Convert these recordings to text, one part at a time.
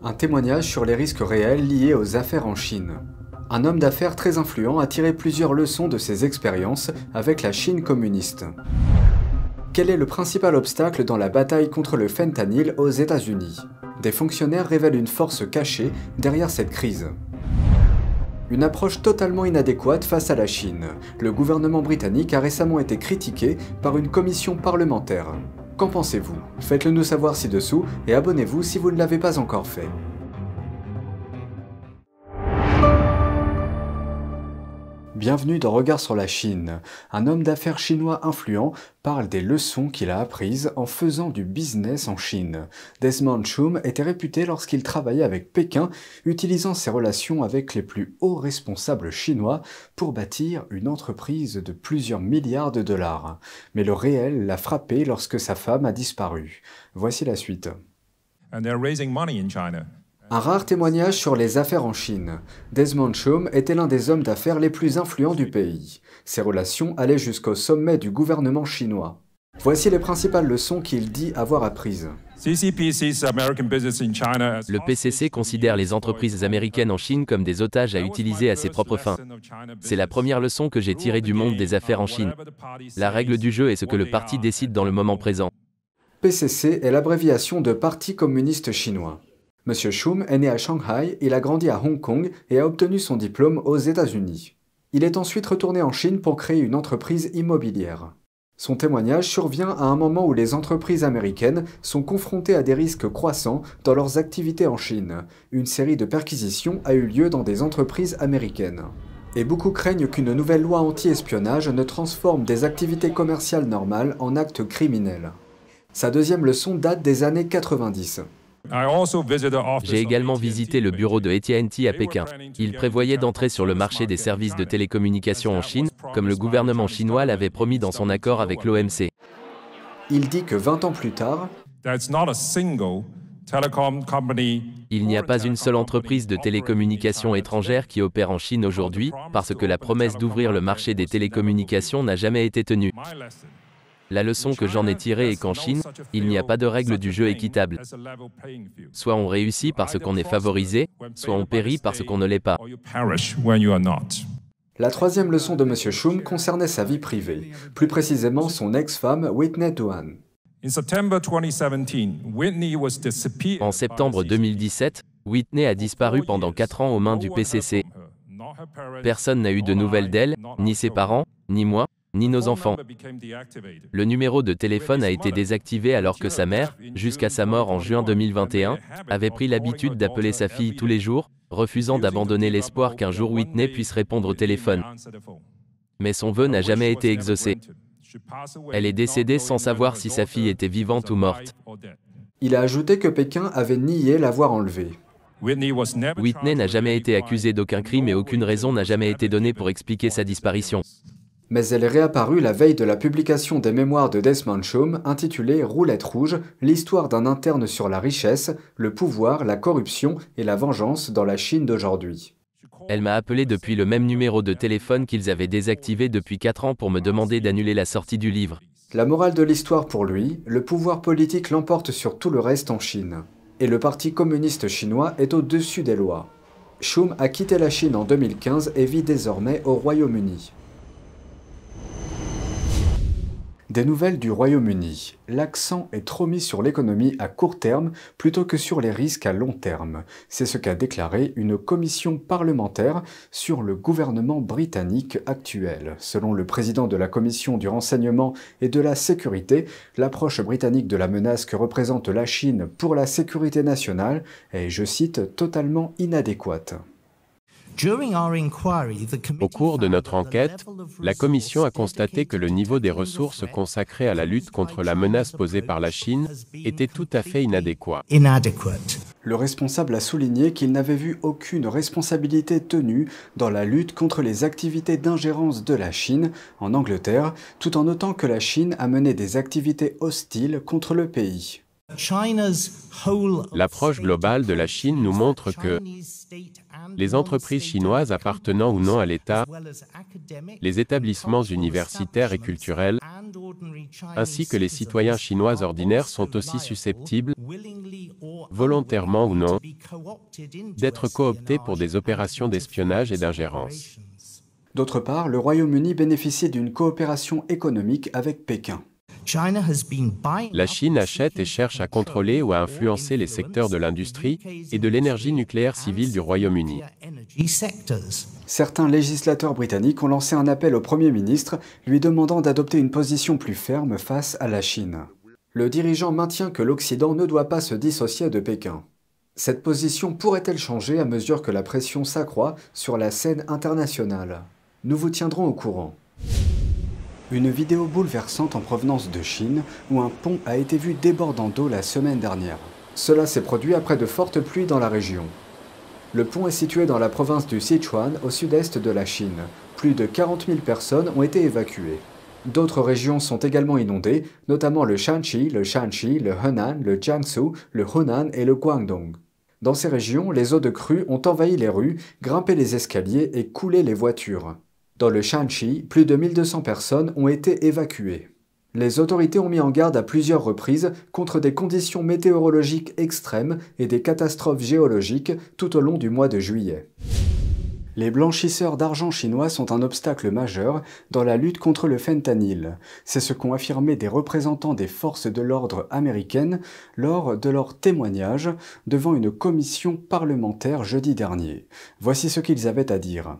Un témoignage sur les risques réels liés aux affaires en Chine. Un homme d'affaires très influent a tiré plusieurs leçons de ses expériences avec la Chine communiste. Quel est le principal obstacle dans la bataille contre le fentanyl aux États-Unis? Des fonctionnaires révèlent une force cachée derrière cette crise. Une approche totalement inadéquate face à la Chine. Le gouvernement britannique a récemment été critiqué par une commission parlementaire. Qu'en pensez-vous? Faites-le nous savoir ci-dessous et abonnez-vous si vous ne l'avez pas encore fait. Bienvenue dans Regard sur la Chine. Un homme d'affaires chinois influent parle des leçons qu'il a apprises en faisant du business en Chine. Desmond Chum était réputé lorsqu'il travaillait avec Pékin, utilisant ses relations avec les plus hauts responsables chinois pour bâtir une entreprise de plusieurs milliards de dollars. Mais le réel l'a frappé lorsque sa femme a disparu. Voici la suite. Un rare témoignage sur les affaires en Chine. Desmond Chum était l'un des hommes d'affaires les plus influents du pays. Ses relations allaient jusqu'au sommet du gouvernement chinois. Voici les principales leçons qu'il dit avoir apprises. Le PCC considère les entreprises américaines en Chine comme des otages à utiliser à ses propres fins. C'est la première leçon que j'ai tirée du monde des affaires en Chine. La règle du jeu est ce que le parti décide dans le moment présent. PCC est l'abréviation de Parti communiste chinois. Monsieur Schum est né à Shanghai, il a grandi à Hong Kong et a obtenu son diplôme aux États-Unis. Il est ensuite retourné en Chine pour créer une entreprise immobilière. Son témoignage survient à un moment où les entreprises américaines sont confrontées à des risques croissants dans leurs activités en Chine. Une série de perquisitions a eu lieu dans des entreprises américaines. Et beaucoup craignent qu'une nouvelle loi anti-espionnage ne transforme des activités commerciales normales en actes criminels. Sa deuxième leçon date des années 90. J'ai également visité le bureau de AT&T à Pékin. Ils prévoyaient d'entrer sur le marché des services de télécommunications en Chine, comme le gouvernement chinois l'avait promis dans son accord avec l'OMC. Il dit que 20 ans plus tard, il n'y a pas une seule entreprise de télécommunications étrangère qui opère en Chine aujourd'hui, parce que la promesse d'ouvrir le marché des télécommunications n'a jamais été tenue. La leçon que j'en ai tirée est qu'en Chine, il n'y a pas de règle du jeu équitable. Soit on réussit parce qu'on est favorisé, soit on périt parce qu'on ne l'est pas. La troisième leçon de M. Schum concernait sa vie privée, plus précisément son ex-femme Whitney Duan. En septembre 2017, Whitney a disparu pendant 4 ans aux mains du PCC. Personne n'a eu de nouvelles d'elle, ni ses parents, ni moi, ni nos enfants. Le numéro de téléphone a été désactivé alors que sa mère, jusqu'à sa mort en juin 2021, avait pris l'habitude d'appeler sa fille tous les jours, refusant d'abandonner l'espoir qu'un jour Whitney puisse répondre au téléphone. Mais son vœu n'a jamais été exaucé. Elle est décédée sans savoir si sa fille était vivante ou morte. Il a ajouté que Pékin avait nié l'avoir enlevée. Whitney n'a jamais été accusée d'aucun crime et aucune raison n'a jamais été donnée pour expliquer sa disparition mais elle est réapparue la veille de la publication des mémoires de Desmond Chaume intitulées Roulette rouge, l'histoire d'un interne sur la richesse, le pouvoir, la corruption et la vengeance dans la Chine d'aujourd'hui. Elle m'a appelé depuis le même numéro de téléphone qu'ils avaient désactivé depuis 4 ans pour me demander d'annuler la sortie du livre. La morale de l'histoire pour lui, le pouvoir politique l'emporte sur tout le reste en Chine. Et le Parti communiste chinois est au-dessus des lois. Schum a quitté la Chine en 2015 et vit désormais au Royaume-Uni. Des nouvelles du Royaume-Uni. L'accent est trop mis sur l'économie à court terme plutôt que sur les risques à long terme. C'est ce qu'a déclaré une commission parlementaire sur le gouvernement britannique actuel. Selon le président de la commission du renseignement et de la sécurité, l'approche britannique de la menace que représente la Chine pour la sécurité nationale est, je cite, totalement inadéquate. Au cours de notre enquête, la Commission a constaté que le niveau des ressources consacrées à la lutte contre la menace posée par la Chine était tout à fait inadéquat. Le responsable a souligné qu'il n'avait vu aucune responsabilité tenue dans la lutte contre les activités d'ingérence de la Chine en Angleterre, tout en notant que la Chine a mené des activités hostiles contre le pays. L'approche globale de la Chine nous montre que les entreprises chinoises appartenant ou non à l'État, les établissements universitaires et culturels, ainsi que les citoyens chinois ordinaires sont aussi susceptibles, volontairement ou non, d'être cooptés pour des opérations d'espionnage et d'ingérence. D'autre part, le Royaume-Uni bénéficie d'une coopération économique avec Pékin. La Chine achète et cherche à contrôler ou à influencer les secteurs de l'industrie et de l'énergie nucléaire civile du Royaume-Uni. Certains législateurs britanniques ont lancé un appel au Premier ministre lui demandant d'adopter une position plus ferme face à la Chine. Le dirigeant maintient que l'Occident ne doit pas se dissocier de Pékin. Cette position pourrait-elle changer à mesure que la pression s'accroît sur la scène internationale? Nous vous tiendrons au courant. Une vidéo bouleversante en provenance de Chine où un pont a été vu débordant d'eau la semaine dernière. Cela s'est produit après de fortes pluies dans la région. Le pont est situé dans la province du Sichuan au sud-est de la Chine. Plus de 40 000 personnes ont été évacuées. D'autres régions sont également inondées, notamment le Shanxi, le Shanxi, le Henan, le Jiangsu, le Hunan et le Guangdong. Dans ces régions, les eaux de crue ont envahi les rues, grimpé les escaliers et coulé les voitures. Dans le Shanxi, plus de 1200 personnes ont été évacuées. Les autorités ont mis en garde à plusieurs reprises contre des conditions météorologiques extrêmes et des catastrophes géologiques tout au long du mois de juillet. Les blanchisseurs d'argent chinois sont un obstacle majeur dans la lutte contre le fentanyl. C'est ce qu'ont affirmé des représentants des forces de l'ordre américaines lors de leur témoignage devant une commission parlementaire jeudi dernier. Voici ce qu'ils avaient à dire.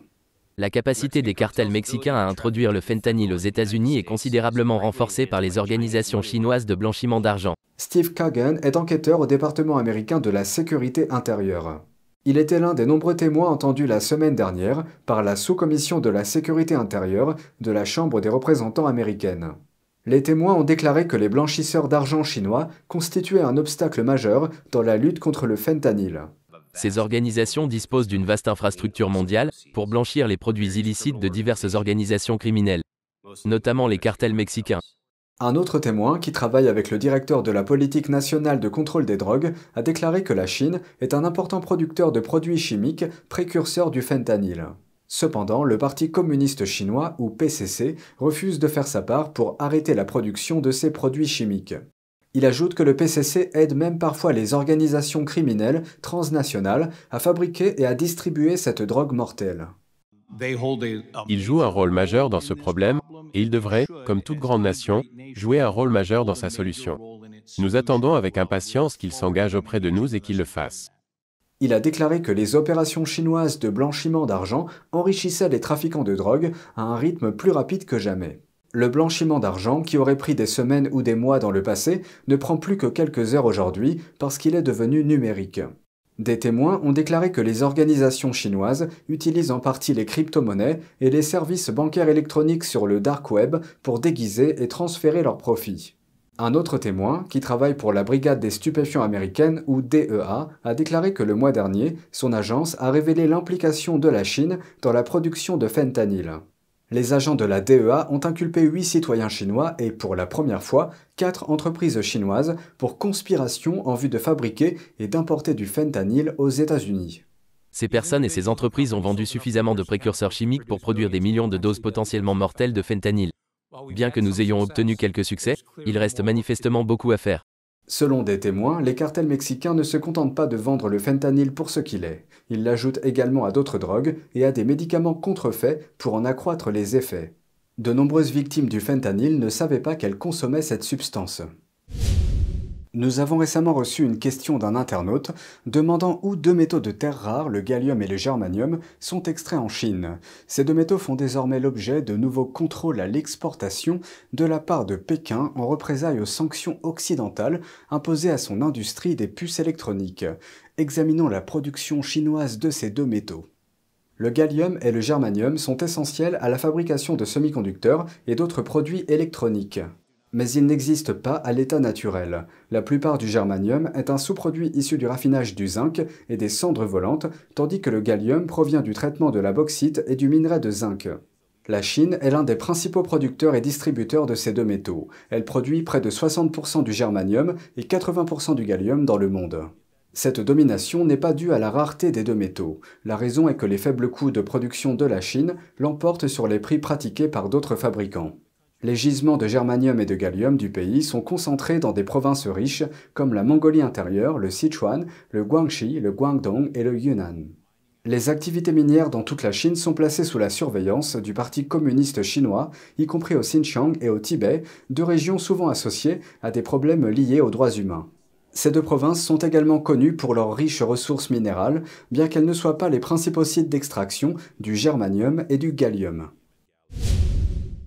La capacité des cartels mexicains à introduire le fentanyl aux États-Unis est considérablement renforcée par les organisations chinoises de blanchiment d'argent. Steve Kagan est enquêteur au département américain de la sécurité intérieure. Il était l'un des nombreux témoins entendus la semaine dernière par la sous-commission de la sécurité intérieure de la Chambre des représentants américaine. Les témoins ont déclaré que les blanchisseurs d'argent chinois constituaient un obstacle majeur dans la lutte contre le fentanyl. Ces organisations disposent d'une vaste infrastructure mondiale pour blanchir les produits illicites de diverses organisations criminelles, notamment les cartels mexicains. Un autre témoin, qui travaille avec le directeur de la politique nationale de contrôle des drogues, a déclaré que la Chine est un important producteur de produits chimiques précurseurs du fentanyl. Cependant, le Parti communiste chinois, ou PCC, refuse de faire sa part pour arrêter la production de ces produits chimiques. Il ajoute que le PCC aide même parfois les organisations criminelles transnationales à fabriquer et à distribuer cette drogue mortelle. Il joue un rôle majeur dans ce problème et il devrait, comme toute grande nation, jouer un rôle majeur dans sa solution. Nous attendons avec impatience qu'il s'engage auprès de nous et qu'il le fasse. Il a déclaré que les opérations chinoises de blanchiment d'argent enrichissaient les trafiquants de drogue à un rythme plus rapide que jamais. Le blanchiment d'argent, qui aurait pris des semaines ou des mois dans le passé, ne prend plus que quelques heures aujourd'hui parce qu'il est devenu numérique. Des témoins ont déclaré que les organisations chinoises utilisent en partie les crypto-monnaies et les services bancaires électroniques sur le dark web pour déguiser et transférer leurs profits. Un autre témoin, qui travaille pour la Brigade des stupéfiants américaines ou DEA, a déclaré que le mois dernier, son agence a révélé l'implication de la Chine dans la production de fentanyl. Les agents de la DEA ont inculpé huit citoyens chinois et, pour la première fois, quatre entreprises chinoises pour conspiration en vue de fabriquer et d'importer du fentanyl aux États-Unis. Ces personnes et ces entreprises ont vendu suffisamment de précurseurs chimiques pour produire des millions de doses potentiellement mortelles de fentanyl. Bien que nous ayons obtenu quelques succès, il reste manifestement beaucoup à faire. Selon des témoins, les cartels mexicains ne se contentent pas de vendre le fentanyl pour ce qu'il est. Ils l'ajoutent également à d'autres drogues et à des médicaments contrefaits pour en accroître les effets. De nombreuses victimes du fentanyl ne savaient pas qu'elles consommaient cette substance. Nous avons récemment reçu une question d'un internaute demandant où deux métaux de terres rares, le gallium et le germanium, sont extraits en Chine. Ces deux métaux font désormais l'objet de nouveaux contrôles à l'exportation de la part de Pékin en représailles aux sanctions occidentales imposées à son industrie des puces électroniques. Examinons la production chinoise de ces deux métaux. Le gallium et le germanium sont essentiels à la fabrication de semi-conducteurs et d'autres produits électroniques. Mais il n'existe pas à l'état naturel. La plupart du germanium est un sous-produit issu du raffinage du zinc et des cendres volantes, tandis que le gallium provient du traitement de la bauxite et du minerai de zinc. La Chine est l'un des principaux producteurs et distributeurs de ces deux métaux. Elle produit près de 60% du germanium et 80% du gallium dans le monde. Cette domination n'est pas due à la rareté des deux métaux. La raison est que les faibles coûts de production de la Chine l'emportent sur les prix pratiqués par d'autres fabricants. Les gisements de germanium et de gallium du pays sont concentrés dans des provinces riches comme la Mongolie intérieure, le Sichuan, le Guangxi, le Guangdong et le Yunnan. Les activités minières dans toute la Chine sont placées sous la surveillance du Parti communiste chinois, y compris au Xinjiang et au Tibet, deux régions souvent associées à des problèmes liés aux droits humains. Ces deux provinces sont également connues pour leurs riches ressources minérales, bien qu'elles ne soient pas les principaux sites d'extraction du germanium et du gallium.